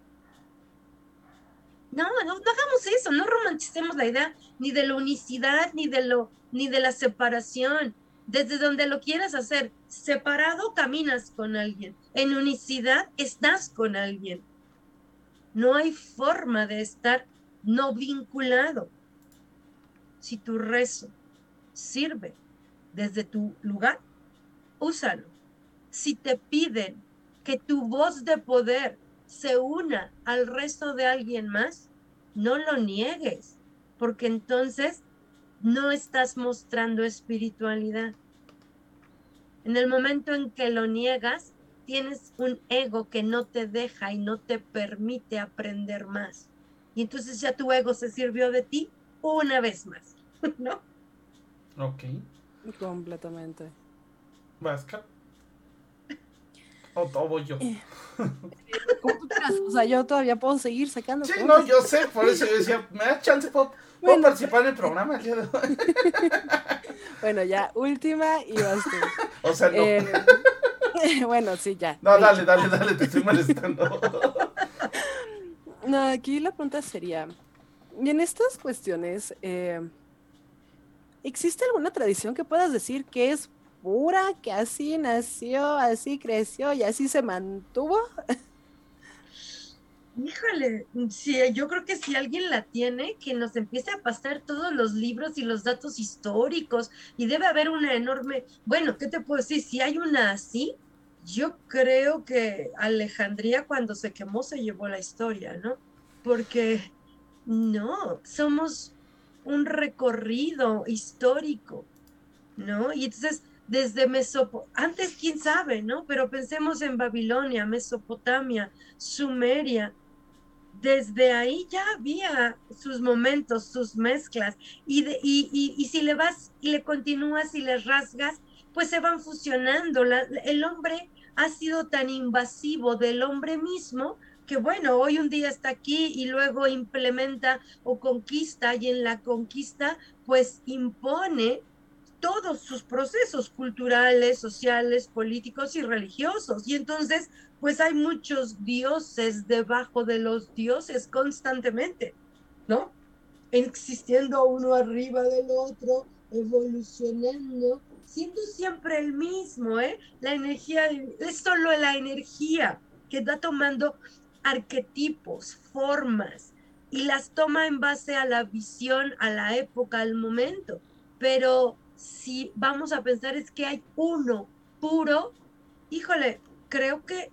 No, no, hagamos eso, no romanticemos la idea ni de la unicidad ni de lo ni de la separación desde donde lo quieras hacer. Separado caminas con alguien, en unicidad estás con alguien. No hay forma de estar no vinculado. Si tu rezo sirve desde tu lugar, úsalo. Si te piden que tu voz de poder se una al resto de alguien más, no lo niegues, porque entonces no estás mostrando espiritualidad. En el momento en que lo niegas, tienes un ego que no te deja y no te permite aprender más. Y entonces ya tu ego se sirvió de ti una vez más, ¿no? Ok. Completamente. ¿Vasca? ¿O todo yo? Eh, o sea, yo todavía puedo seguir sacando. Sí, no, yo sé, por eso yo decía, ¿me das chance? ¿Puedo, participar en el programa bueno, ya, última y vas O sea, no. Eh, bueno, sí, ya. No, dale, dale, dale, te estoy molestando. No, aquí la pregunta sería, en estas cuestiones, eh, ¿existe alguna tradición que puedas decir que es pura, que así nació, así creció y así se mantuvo? Híjole, sí, yo creo que si alguien la tiene, que nos empiece a pasar todos los libros y los datos históricos y debe haber una enorme, bueno, ¿qué te puedo decir? Si hay una así, yo creo que Alejandría cuando se quemó se llevó la historia, ¿no? Porque no, somos un recorrido histórico, ¿no? Y entonces, desde Mesopotamia, antes quién sabe, ¿no? Pero pensemos en Babilonia, Mesopotamia, Sumeria, desde ahí ya había sus momentos, sus mezclas, y, y, si le vas y le continúas y le rasgas, pues se van fusionando. el hombre ha sido tan invasivo del hombre mismo que bueno, hoy un día está aquí y luego implementa o conquista y en la conquista pues impone todos sus procesos culturales, sociales, políticos y religiosos. Y entonces pues hay muchos dioses debajo de los dioses constantemente, ¿no? Existiendo uno arriba del otro, evolucionando, siendo siempre el mismo, ¿eh? La energía, es solo la energía que va tomando arquetipos, formas, y las toma en base a la visión, a la época, al momento. Pero si vamos a pensar es que hay uno puro, híjole, creo que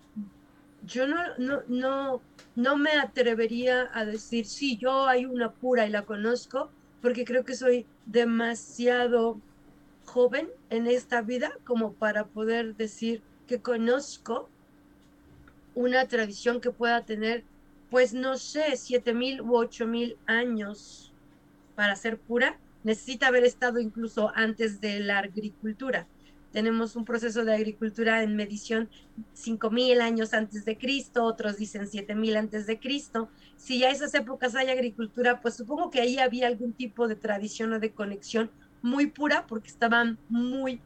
yo no, no, no, no me atrevería a decir, sí, yo hay una pura y la conozco, porque creo que soy demasiado joven en esta vida como para poder decir que conozco una tradición que pueda tener, pues no sé, siete mil u ocho mil años para ser pura, necesita haber estado incluso antes de la agricultura. Tenemos un proceso de agricultura en medición cinco mil años antes de Cristo, otros dicen siete mil antes de Cristo. Si ya esas épocas hay agricultura, pues supongo que ahí había algún tipo de tradición o de conexión muy pura porque estaban muy,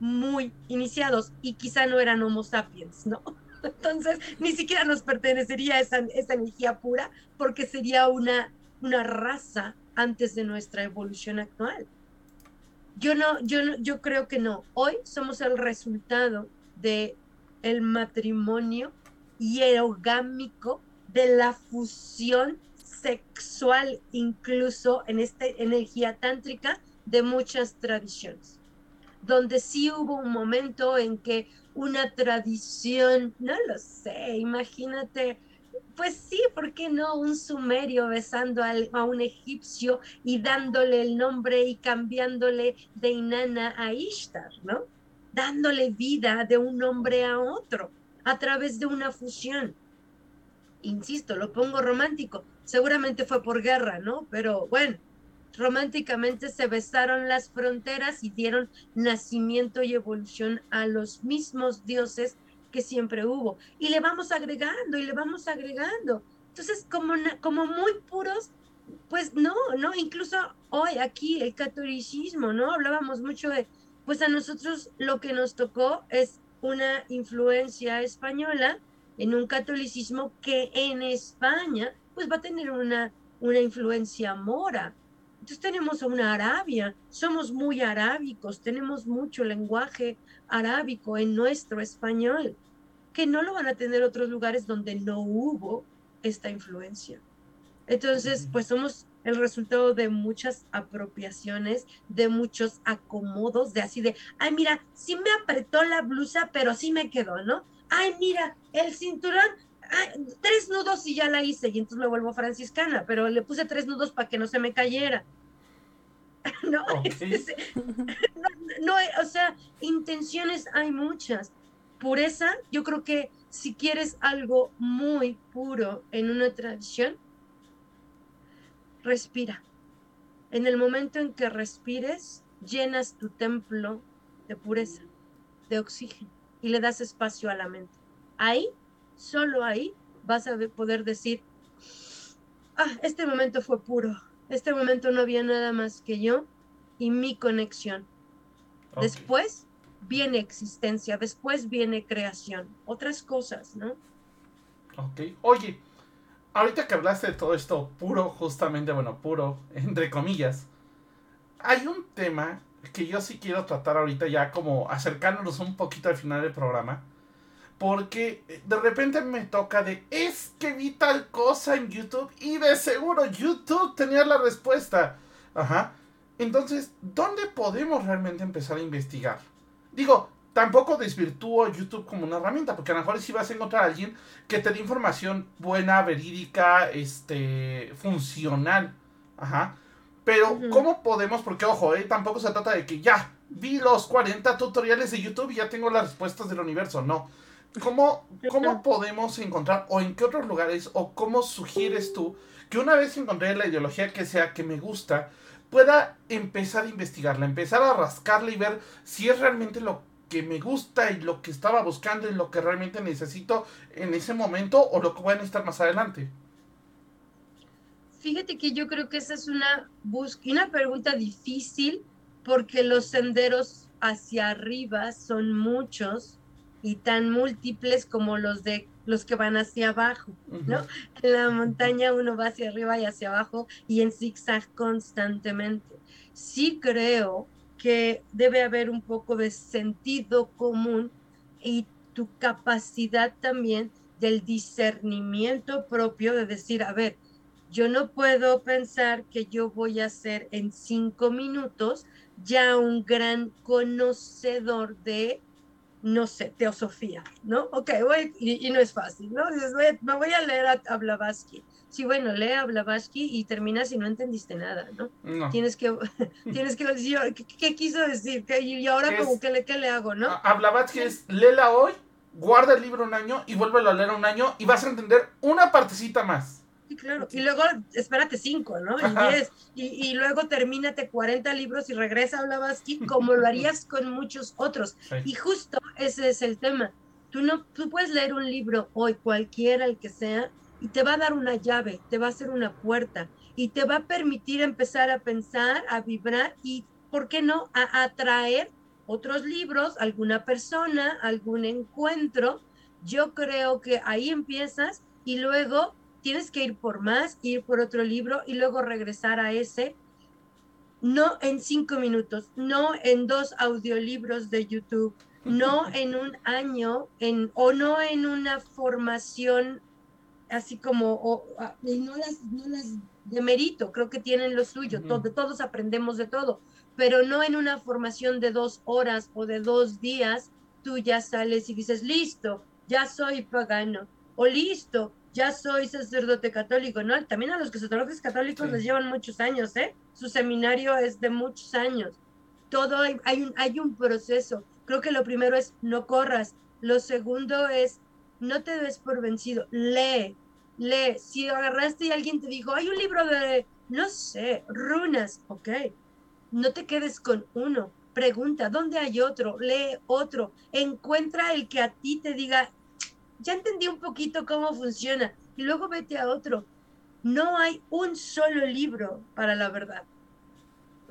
muy iniciados y quizá no eran Homo sapiens, ¿no? Entonces, ni siquiera nos pertenecería esa, esa energía pura porque sería una, una raza antes de nuestra evolución actual. Yo no, yo yo creo que no. Hoy somos el resultado de el matrimonio hierogámico, de la fusión sexual, incluso en esta energía tántrica de muchas tradiciones, donde sí hubo un momento en que una tradición, no lo sé, imagínate, pues sí, ¿por qué no? Un sumerio besando a un egipcio y dándole el nombre y cambiándole de Inanna a Ishtar, ¿no? Dándole vida de un hombre a otro a través de una fusión. Insisto, lo pongo romántico. Seguramente fue por guerra, ¿no? Pero bueno, románticamente se besaron las fronteras y dieron nacimiento y evolución a los mismos dioses que siempre hubo. Y le vamos agregando y le vamos agregando. Entonces, como, como muy puros, pues no, ¿no? Incluso hoy aquí el catolicismo, ¿no? Hablábamos mucho de, pues a nosotros lo que nos tocó es una influencia española en un catolicismo que en España, pues va a tener una, una influencia mora. Entonces tenemos una Arabia, somos muy arábicos, tenemos mucho lenguaje arábico en nuestro español, que no lo van a tener otros lugares donde no hubo esta influencia. Entonces, pues somos el resultado de muchas apropiaciones, de muchos acomodos, de así de, ay, mira, sí me apretó la blusa, pero sí me quedó, ¿no? Ay, mira, el cinturón, tres nudos y ya la hice, y entonces me vuelvo franciscana, pero le puse tres nudos para que no se me cayera. no, no, o sea, intenciones hay muchas. Pureza, yo creo que si quieres algo muy puro en una tradición, respira. En el momento en que respires, llenas tu templo de pureza, de oxígeno, y le das espacio a la mente. Ahí solo ahí vas a poder decir, ah, este momento fue puro, este momento no había nada más que yo y mi conexión. Después viene existencia, después viene creación, otras cosas, ¿no? Ok, oye, ahorita que hablaste de todo esto puro, justamente, bueno, puro, entre comillas, hay un tema que yo sí quiero tratar ahorita ya como acercándonos un poquito al final del programa. Porque de repente me toca de, es que vi tal cosa en YouTube y de seguro YouTube tenía la respuesta. Ajá. Entonces, ¿dónde podemos realmente empezar a investigar? Digo, tampoco desvirtúo YouTube como una herramienta, porque a lo mejor si vas a encontrar a alguien que te dé información buena, verídica, este, funcional. Ajá. Pero, ¿cómo podemos? Porque, ojo, eh, tampoco se trata de que ya vi los 40 tutoriales de YouTube y ya tengo las respuestas del universo. No. ¿Cómo, ¿Cómo podemos encontrar, o en qué otros lugares, o cómo sugieres tú que una vez encontré la ideología que sea que me gusta, pueda empezar a investigarla, empezar a rascarla y ver si es realmente lo que me gusta y lo que estaba buscando y lo que realmente necesito en ese momento o lo que voy a necesitar más adelante? Fíjate que yo creo que esa es una, una pregunta difícil porque los senderos hacia arriba son muchos y tan múltiples como los de los que van hacia abajo, ¿no? En la montaña uno va hacia arriba y hacia abajo y en zigzag constantemente. Sí creo que debe haber un poco de sentido común y tu capacidad también del discernimiento propio de decir, a ver, yo no puedo pensar que yo voy a ser en cinco minutos ya un gran conocedor de, no sé, teosofía, ¿no? Ok, voy, y, no es fácil, ¿no? Dices, me voy a leer a, Blavatsky. Sí, bueno, lee a Blavatsky y terminas y no entendiste nada, ¿no? Tienes que, tienes que decir, ¿qué, quiso decir? Y ahora como que le, ¿qué le hago, no? A, Blavatsky es, léela hoy, guarda el libro un año y vuélvelo a leer un año y vas a entender una partecita más. Sí, claro. Y luego espérate cinco, ¿no? Y diez. Y, luego termínate 40 libros y regresa a Blavatsky como lo harías con muchos otros. Y justo ese es el tema. Tú, no, tú puedes leer un libro hoy, cualquiera el que sea, y te va a dar una llave, te va a hacer una puerta y te va a permitir empezar a pensar, a vibrar y, ¿por qué no?, a atraer otros libros, alguna persona, algún encuentro. Yo creo que ahí empiezas y luego tienes que ir por más, ir por otro libro y luego regresar a ese, no en cinco minutos, no en dos audiolibros de YouTube, no en un año, en, o no en una formación así como, o, y no las, no las demerito, creo que tienen lo suyo, todos aprendemos de todo, pero no en una formación de dos horas o de dos días, tú ya sales y dices, listo, ya soy pagano, o listo, ya soy sacerdote católico, ¿no? También a los sacerdotes católicos les llevan muchos años, ¿eh? Su seminario es de muchos años. Todo hay, un, hay un proceso. Creo que lo primero es no corras. Lo segundo es no te des por vencido. Lee, lee. Si agarraste y alguien te dijo, hay un libro de, no sé, runas, ok. No te quedes con uno. Pregunta, ¿dónde hay otro? Lee otro. Encuentra el que a ti te diga, ya entendí un poquito cómo funciona y luego vete a otro. No hay un solo libro para la verdad.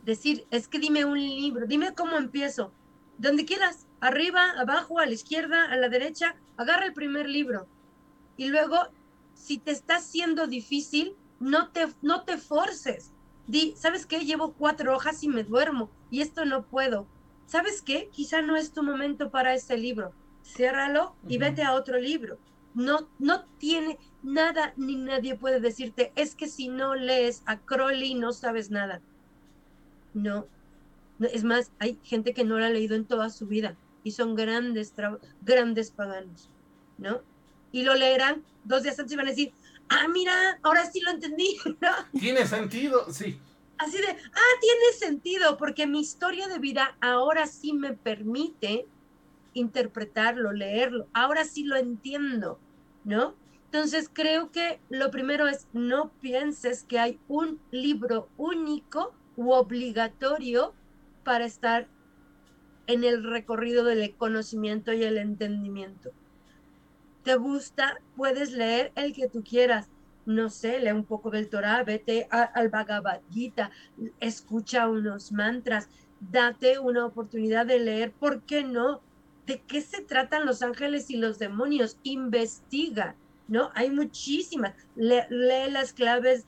Decir, es que dime un libro, dime cómo empiezo. Donde quieras, arriba, abajo, a la izquierda, a la derecha, agarra el primer libro. Y luego, si te está siendo difícil, no te, no te forces. Di, ¿sabes qué? Llevo cuatro hojas y me duermo y esto no puedo. ¿Sabes qué? Quizá no es tu momento para ese libro ciérralo y vete a otro libro. No, no tiene nada ni nadie puede decirte, es que si no lees a Crowley no sabes nada. No. Es más, hay gente que no lo ha leído en toda su vida y son grandes, grandes paganos, ¿no? Y lo leerán dos días antes y van a decir, ah, mira, ahora sí lo entendí, Tiene sentido, sí. Así de, ah, tiene sentido, porque mi historia de vida ahora sí me permite interpretarlo, leerlo. Ahora sí lo entiendo, ¿no? Entonces creo que lo primero es no pienses que hay un libro único u obligatorio para estar en el recorrido del conocimiento y el entendimiento. ¿Te gusta? Puedes leer el que tú quieras. No sé, lee un poco del Torah, vete al Bhagavad Gita, escucha unos mantras, date una oportunidad de leer, ¿por qué no? ¿De qué se tratan los ángeles y los demonios? Investiga. ¿no? Hay muchísimas. lee las claves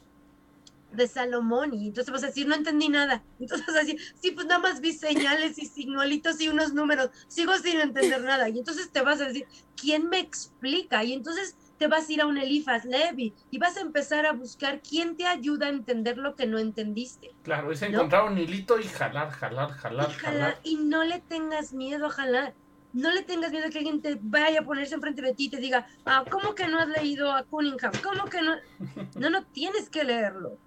de Salomón y entonces vas a decir, no entendí nada. Entonces vas a decir, sí, pues nada más vi señales y signualitos y unos números, sigo sin entender nada. Y entonces te vas a decir, ¿quién me explica? Y entonces te vas a ir a un Elifas Levi y vas a empezar a buscar quién te ayuda a entender lo que no entendiste. Claro, es encontrar un hilito y jalar, jalar, jalar, jalar. Y no le tengas miedo a jalar. No le tengas miedo a que alguien te vaya a ponerse enfrente de ti y te diga, ah, ¿cómo que no has leído a Cunningham? ¿Cómo que no? No, no tienes que leerlo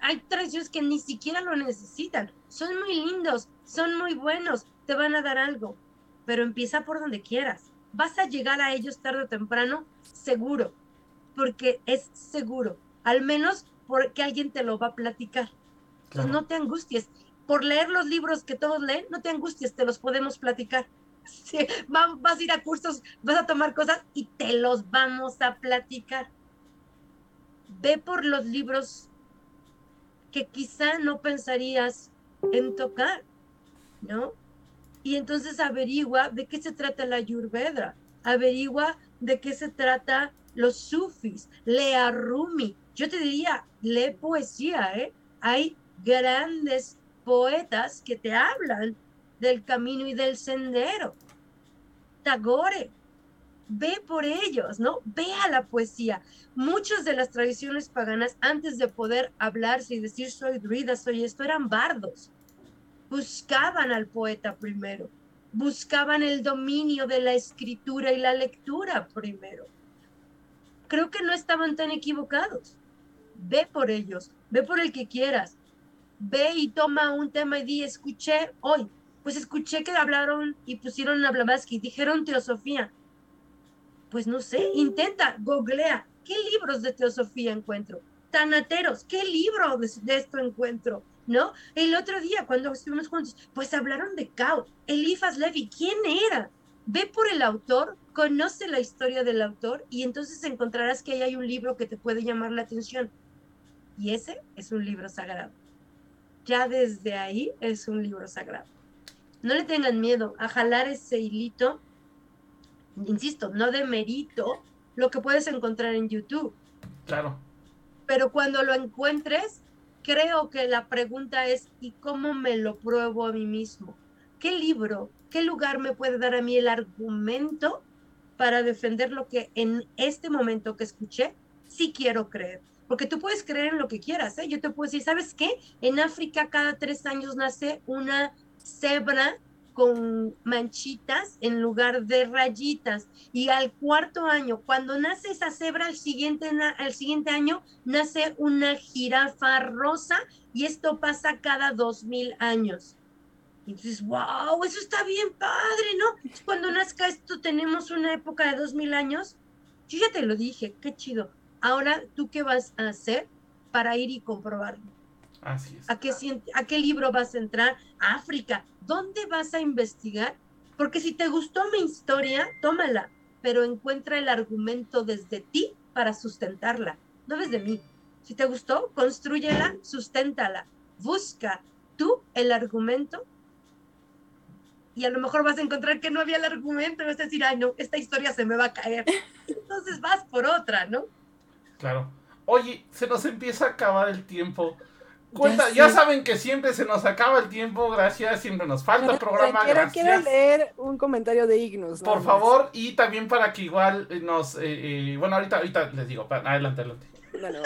hay tradiciones que ni siquiera lo necesitan. Son muy lindos, son muy buenos, te van a dar algo, pero empieza por donde quieras. Vas a llegar a ellos tarde o temprano, seguro, porque es seguro, al menos porque alguien te lo va a platicar. Entonces no te angusties. Por leer los libros que todos leen, no te angusties, te los podemos platicar. vas a ir a cursos, vas a tomar cosas y te los vamos a platicar. Ve por los libros que quizá no pensarías en tocar, ¿no? Y entonces averigua de qué se trata la Ayurveda, averigua de qué se trata los sufis, lea Rumi. Yo te diría, lee poesía, ¿eh? Hay grandes poetas que te hablan del camino y del sendero. Tagore, ve por ellos, ¿no? Ve a la poesía. Muchas de las tradiciones paganas, antes de poder hablarse y decir soy druida, soy esto, eran bardos. Buscaban al poeta primero, buscaban el dominio de la escritura y la lectura primero. Creo que no estaban tan equivocados. Ve por ellos, ve por el que quieras. Ve y toma un tema y di, escuché hoy, pues escuché que hablaron y pusieron a Blavatsky, dijeron teosofía pues no sé, intenta, googlea, ¿qué libros de teosofía encuentro? Tanateros, ¿qué libro de, esto encuentro? ¿No? El otro día, cuando estuvimos juntos, pues hablaron de Cao, Elifas Levi, ¿quién era? Ve por el autor, conoce la historia del autor y entonces encontrarás que ahí hay un libro que te puede llamar la atención. Y ese es un libro sagrado. Ya desde ahí es un libro sagrado. No le tengan miedo a jalar ese hilito insisto, no de mérito lo que puedes encontrar en YouTube. Claro. Pero cuando lo encuentres, creo que la pregunta es, ¿y cómo me lo pruebo a mí mismo? ¿Qué libro, qué lugar me puede dar a mí el argumento para defender lo que en este momento que escuché, sí quiero creer? Porque tú puedes creer en lo que quieras, ¿eh? Yo te puedo decir, ¿sabes qué? En África cada tres años nace una cebra con manchitas en lugar de rayitas. Y al cuarto año, cuando nace esa cebra, al siguiente, al siguiente año nace una jirafa rosa y esto pasa cada dos mil años. Y dices, wow, eso está bien padre, ¿no? Cuando nazca esto tenemos una época de dos mil años. Yo ya te lo dije, qué chido. Ahora, ¿tú qué vas a hacer para ir y comprobarlo? Así es. ¿A qué, ¿A qué libro vas a entrar? África. ¿Dónde vas a investigar? Porque si te gustó mi historia, tómala, pero encuentra el argumento desde ti para sustentarla, no desde mí. Si te gustó, construyela, susténtala. Busca tú el argumento y a lo mejor vas a encontrar que no había el argumento y vas a decir, ay, no, esta historia se me va a caer. Entonces vas por otra, ¿no? Claro. Oye, se nos empieza a acabar el tiempo. Cuenta, ya, saben que siempre se nos acaba el tiempo, gracias, siempre nos falta el programa. Quiero, gracias. quiero leer un comentario de Ignus. Por favor, y también para que igual nos... Eh, eh, bueno, ahorita, ahorita les digo, adelante, adelante. Bueno,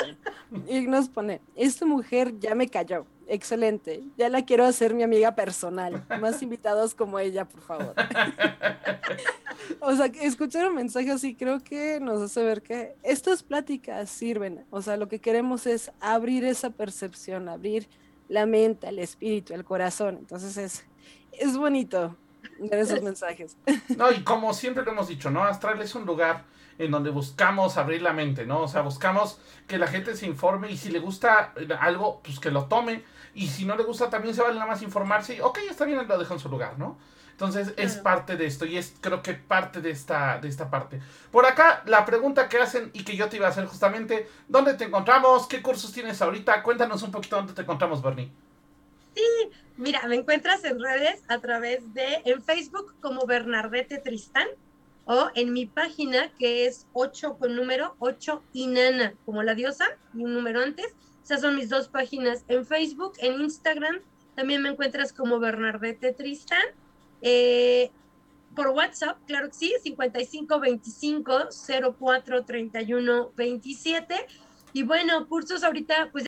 Ignus pone, esta mujer ya me cayó, excelente, ya la quiero hacer mi amiga personal, más invitados como ella, por favor. o sea, escuchar un mensaje así creo que nos hace ver que estas pláticas sirven. O sea, lo que queremos es abrir esa percepción, abrir la mente, el espíritu, el corazón. Entonces es, es bonito ver esos mensajes. No, y como siempre lo hemos dicho, ¿no? Astral es un lugar en donde buscamos abrir la mente, ¿no? O sea, buscamos que la gente se informe y si le gusta algo, pues que lo tome. Y si no le gusta, también se vale nada más informarse y, ok, está bien, lo dejo en su lugar, ¿no? Entonces es parte de esto y es creo que parte de esta, de esta parte. Por acá la pregunta que hacen y que yo te iba a hacer justamente, ¿dónde te encontramos? ¿Qué cursos tienes ahorita? Cuéntanos un poquito dónde te encontramos, Bernie. Sí, mira, me encuentras en redes a través de, en Facebook como Bernardete Tristán o en mi página que es 8 con número 8 Inana, como la diosa y un número antes. Esas son mis dos páginas en Facebook, en Instagram. También me encuentras como Bernardete Tristan. Eh, por WhatsApp, claro que sí, 5525 04 31 27. Y bueno, cursos ahorita, pues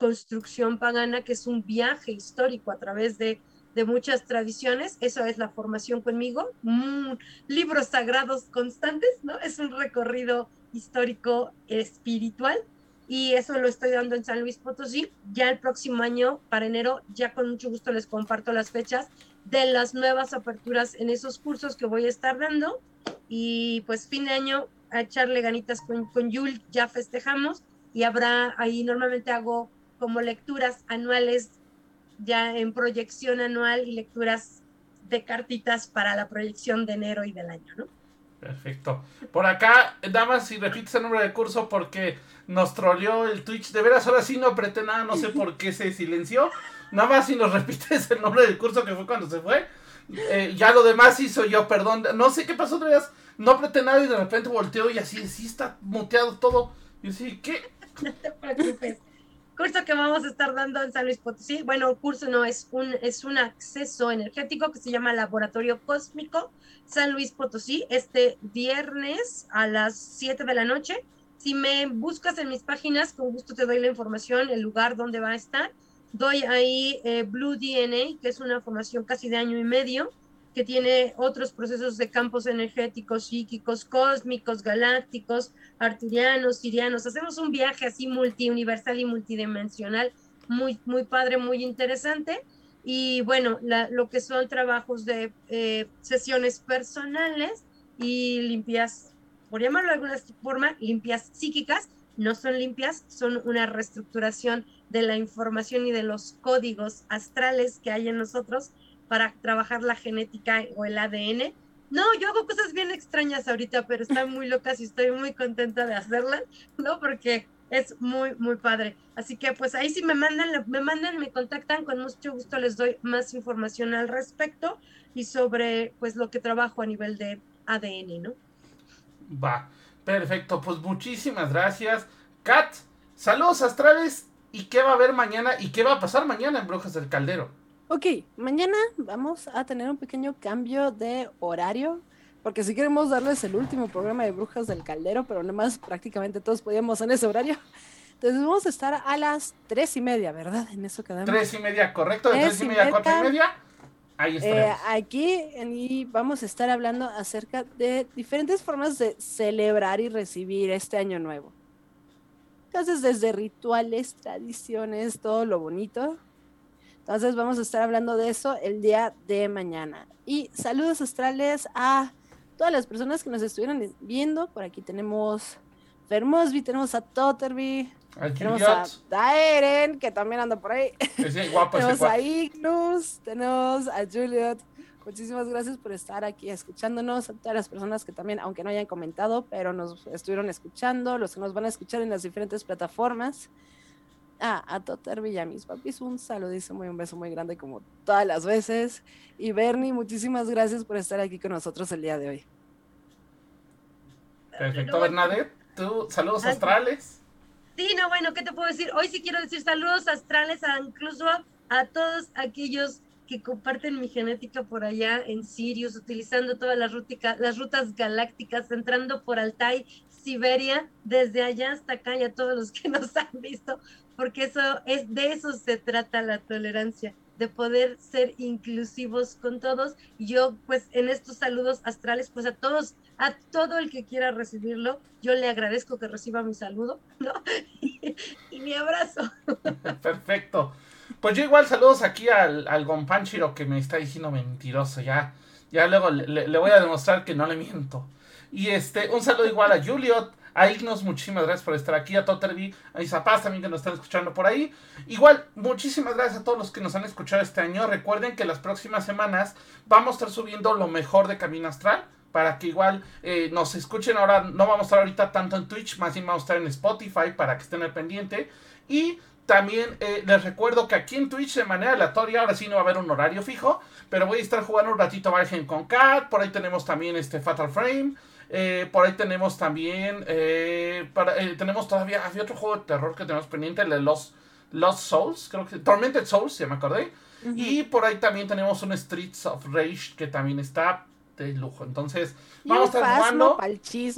construcción pagana, que es un viaje histórico a través de, de muchas tradiciones. Eso es la formación conmigo. Mm, libros sagrados constantes, ¿no? Es un recorrido histórico espiritual y eso lo estoy dando en San Luis Potosí. Ya el próximo año, para enero, ya con mucho gusto les comparto las fechas de las nuevas aperturas en esos cursos que voy a estar dando. Y pues fin de año a echarle ganitas con, con Yul, ya festejamos y habrá ahí, normalmente hago como lecturas anuales ya en proyección anual y lecturas de cartitas para la proyección de enero y del año, ¿no? Perfecto. Por acá, nada más si repites el nombre del curso porque nos troleó el Twitch. De veras, ahora sí no apreté nada, no sé por qué se silenció. Nada más si nos repites el nombre del curso que fue cuando se fue. Eh, ya lo demás hizo yo, perdón. No sé qué pasó, de veras. No apreté nada y de repente volteó y así, sí está muteado todo. Y así, ¿qué? No te preocupes curso que vamos a estar dando en San Luis Potosí. Bueno, curso no, es un, es un acceso energético que se llama Laboratorio Cósmico San Luis Potosí, este viernes a las 7 de la noche. Si me buscas en mis páginas, con gusto te doy la información, el lugar donde va a estar. Doy ahí eh, Blue DNA, que es una formación casi de año y medio que tiene otros procesos de campos energéticos, psíquicos, cósmicos, galácticos, arturianos, sirianos. Hacemos un viaje así multiuniversal y multidimensional, muy, muy padre, muy interesante. Y bueno, lo que son trabajos de eh, sesiones personales y limpias, por llamarlo de alguna forma, limpias psíquicas, no son limpias, son una reestructuración de la información y de los códigos astrales que hay en nosotros para trabajar la genética o el ADN. No, yo hago cosas bien extrañas ahorita, pero están muy locas y estoy muy contenta de hacerlas, ¿no? Porque es muy, muy padre. Así que pues ahí sí me mandan, me mandan, me contactan, con mucho gusto les doy más información al respecto y sobre pues lo que trabajo a nivel de ADN, ¿no? Va, perfecto, pues muchísimas gracias. Kat, saludos astrales y qué va a haber mañana y qué va a pasar mañana en Brujas del Caldero. Ok, mañana vamos a tener un pequeño cambio de horario, porque si queremos darles el último programa de Brujas del Caldero, pero más prácticamente todos podíamos en ese horario. Entonces vamos a estar a las tres y media, ¿verdad? En eso quedamos. Tres y media, correcto, de tres, y media a cuatro y media. Ahí eh, aquí y vamos a estar hablando acerca de diferentes formas de celebrar y recibir este año nuevo. Entonces, desde rituales, tradiciones, todo lo bonito, entonces vamos a estar hablando de eso el día de mañana. Y saludos astrales a todas las personas que nos estuvieron viendo. Por aquí tenemos Fermosby, tenemos a Totterby, tenemos a Daeren, que también anda por ahí. tenemos a Ignus, tenemos a Juliet. Muchísimas gracias por estar aquí escuchándonos, a todas las personas que también, aunque no hayan comentado, pero nos estuvieron escuchando, los que nos van a escuchar en las diferentes plataformas. Ah, a Toter Villamis, papis, un saludísimo y un beso muy grande como todas las veces. Y Bernie, muchísimas gracias por estar aquí con nosotros el día de hoy. Perfecto, Bernadette. ¿Tú, saludos astrales? Sí, no, bueno, ¿qué te puedo decir? Hoy sí quiero decir saludos astrales a incluso a todos aquellos que comparten mi genética por allá en Sirius, utilizando todas las, las rutas galácticas, entrando por Altai, Siberia, desde allá hasta acá y a todos los que nos han visto, porque eso es de eso se trata la tolerancia, de poder ser inclusivos con todos. Yo, pues, en estos saludos astrales, pues a todos, a todo el que quiera recibirlo, yo le agradezco que reciba mi saludo, ¿no? y, mi abrazo. Perfecto. Pues yo igual saludos aquí al, al Gonpanchiro que me está diciendo mentiroso, ya. Ya luego le, le, voy a demostrar que no le miento. Y este, un saludo igual a Juliot, a Ignos, muchísimas gracias por estar aquí, a Totterby, a Isapaz también que nos están escuchando por ahí. Igual, muchísimas gracias a todos los que nos han escuchado este año. Recuerden que las próximas semanas vamos a estar subiendo lo mejor de Camino Astral. Para que igual eh, nos escuchen ahora, no vamos a estar ahorita tanto en Twitch, más bien vamos a estar en Spotify para que estén al pendiente. Y también eh, les recuerdo que aquí en Twitch de manera aleatoria, ahora sí no va a haber un horario fijo, pero voy a estar jugando un ratito Virgen con Cat, por ahí tenemos también este Fatal Frame, eh, por ahí tenemos también. Eh, eh, tenemos todavía. Había otro juego de terror que tenemos pendiente, el de Lost, Lost Souls, creo que. Tormented Souls, ya me acordé. Y por ahí también tenemos un Streets of Rage que también está de lujo. Entonces, vamos a estar jugando.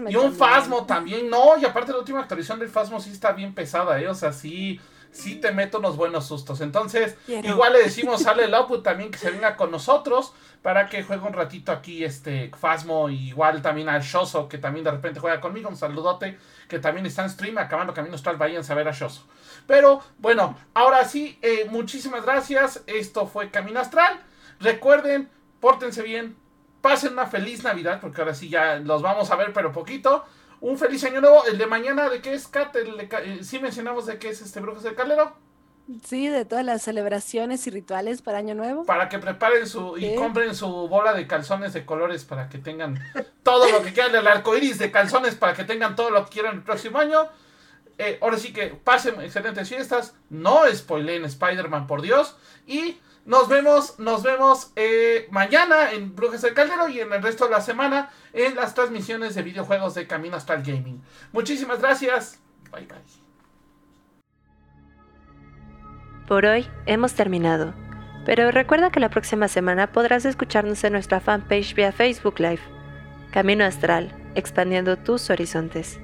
Y un Fasmo también. No, y aparte la última actualización del Fasmo sí está bien pesada, ¿eh? O sea, sí sí te meto unos buenos sustos. Entonces, igual le decimos a el output también que se venga con nosotros para que juegue un ratito aquí este Fasmo, igual también al Shoso, que también de repente juega conmigo. Un saludote, que también está en stream, acabando Camino Astral, vayan a ver a Shoso. Pero bueno, ahora sí, eh, muchísimas gracias. Esto fue Camino Astral. Recuerden, pórtense bien, pasen una feliz Navidad, porque ahora sí ya los vamos a ver, pero poquito un feliz año nuevo. El de mañana, ¿de qué es, Kat? Eh, sí mencionamos de qué es este Brujas del Calero. Sí, de todas las celebraciones y rituales para Año Nuevo. Para que preparen su y compren su bola de calzones de colores para que tengan todo lo que quieran, el arco iris de calzones para que tengan todo lo que quieran el próximo año. Eh, ahora sí que pasen excelentes fiestas. No spoileen Spider-Man, por Dios. Y nos vemos, nos vemos eh, mañana en Brujas del Caldero y en el resto de la semana en las transmisiones de videojuegos de Camino Astral Gaming. Muchísimas gracias. Bye bye. Por hoy hemos terminado, pero recuerda que la próxima semana podrás escucharnos en nuestra fanpage vía Facebook Live. Camino Astral, expandiendo tus horizontes.